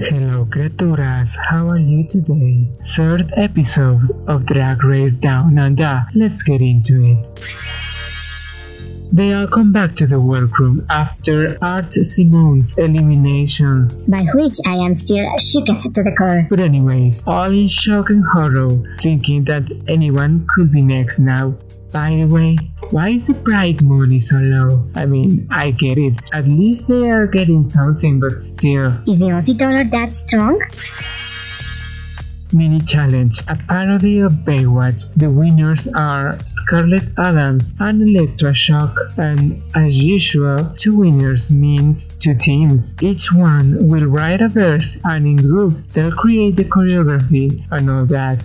Hello criaturas, how are you today? Third episode of Drag Race Down Under. Let's get into it. They all come back to the workroom after Art Simone's elimination. by which I am still shooketh to the core. But anyways, all in shock and horror, thinking that anyone could be next now. By the way, why is the prize money so low? I mean, I get it. At least they are getting something, but still. Is the Aussie dollar that strong? Mini Challenge, a parody of Baywatch. The winners are Scarlet Adams and Elektra Shock, and as usual, two winners means two teams. Each one will write a verse, and in groups they'll create the choreography and all that.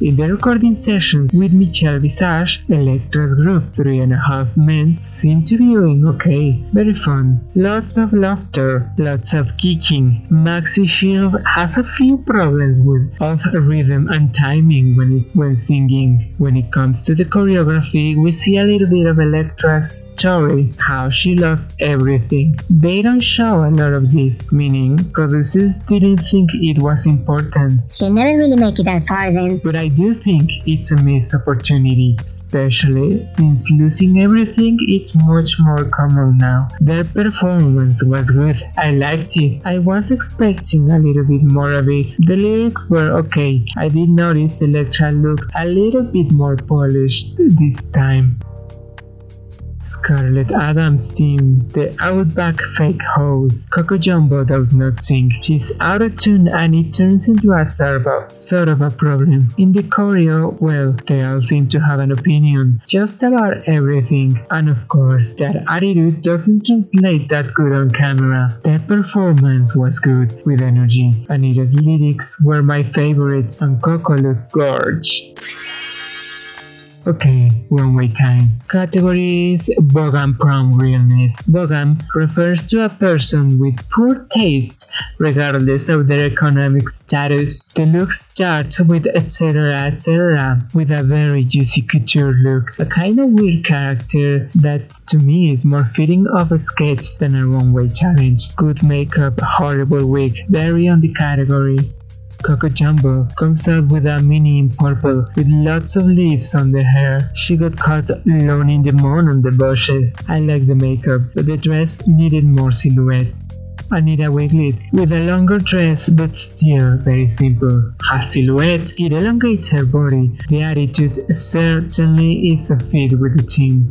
In the recording sessions with Michelle Visage, Elektra's group, Three and a Half Men, seem to be doing okay. Very fun. Lots of laughter, lots of kicking. Maxi Shield has a few problems with of rhythm and timing when it when singing. When it comes to the choreography, we see a little bit of Elektra's story, how she lost everything. They don't show a lot of this, meaning producers didn't think it was important. She'll never really make it that far then. But I do think it's a missed opportunity, especially since losing everything it's much more common now. Their performance was good. I liked it. I was expecting a little bit more of it. The lyrics were okay. I did notice Elektra looked a little bit more polished this time. Scarlet Adams' team, the Outback fake host. Coco Jumbo does not sing. She's out of tune and it turns into a sort of, sort of a problem. In the choreo, well, they all seem to have an opinion just about everything. And of course, their attitude doesn't translate that good on camera. Their performance was good, with energy. Anita's lyrics were my favorite and Coco looked gorge. Okay, runway time. Categories Bogan Prom Realness. Bogan refers to a person with poor taste, regardless of their economic status. The look starts with Etcetera Etcetera with a very juicy couture look, a kind of weird character that to me is more fitting of a sketch than a runway challenge. Good makeup, horrible wig, very on the category. Jumbo comes out with a mini in purple with lots of leaves on the hair. She got caught alone in the moon on the bushes. I like the makeup, but the dress needed more silhouette. Anita Wigl'it with a longer dress but still very simple. Her silhouette, it elongates her body. The attitude certainly is a fit with the team.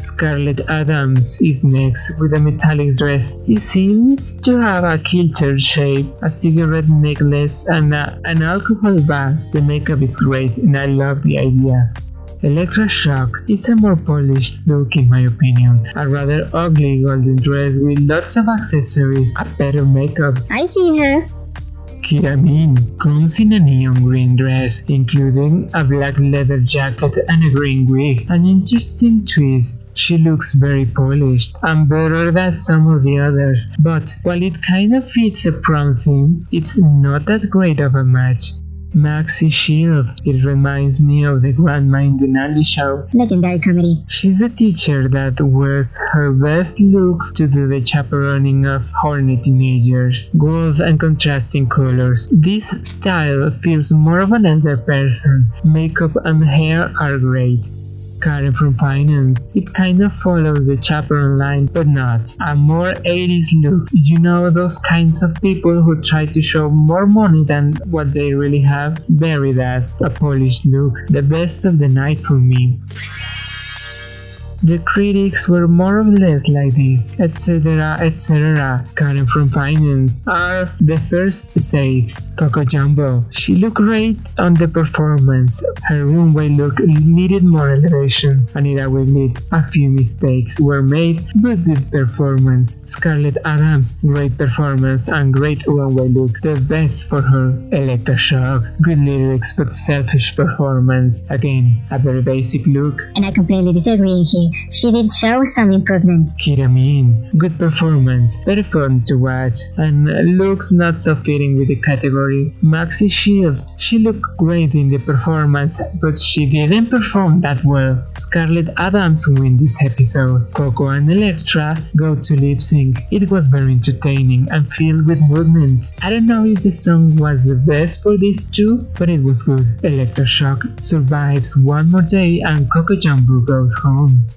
Scarlet Adams is next with a metallic dress. It seems to have a kilter shape, a cigarette necklace, and a, an alcohol bag. The makeup is great and I love the idea. Elektra Shock is a more polished look in my opinion. A rather ugly golden dress with lots of accessories, a better makeup. I see her. Kita Mean comes in a neon green dress, including a black leather jacket and a green wig. An interesting twist. She looks very polished and better than some of the others, but while it kind of fits a prom theme, it's not that great of a match. Maxi Shield. It reminds me of the grandma in the show. Legendary comedy. She's a teacher that wears her best look to do the chaperoning of horny teenagers. Gold and contrasting colors. This style feels more of an elder person. Makeup and hair are great. Karen from Finance. It kind of follows the chaperone line, but not. A more 80s look. You know those kinds of people who try to show more money than what they really have? Very that. A polished look. The best of the night for me. The critics were more or less like this, Etcetera Etcetera Karen from Finance are the first saves. Coco Jumbo. She looked great on the performance. Her runway look needed more elevation. Anita Wigl'it. A few mistakes were made, but good performance. Scarlet Adams. Great performance and great runway look. The best for her. Elektra Shock. Good lyrics but selfish performance. Again, a very basic look. And I completely disagree here. She did show some improvement. Kita good performance, very fun to watch, and looks not so fitting with the category. Maxi Shield, she looked great in the performance, but she didn't perform that well. Scarlet Adams win this episode. Coco and Elektra go to lip sync. It was very entertaining and filled with movement. I don't know if the song was the best for these two, but it was good. Elektra Shock survives one more day and Coco Jumbo goes home.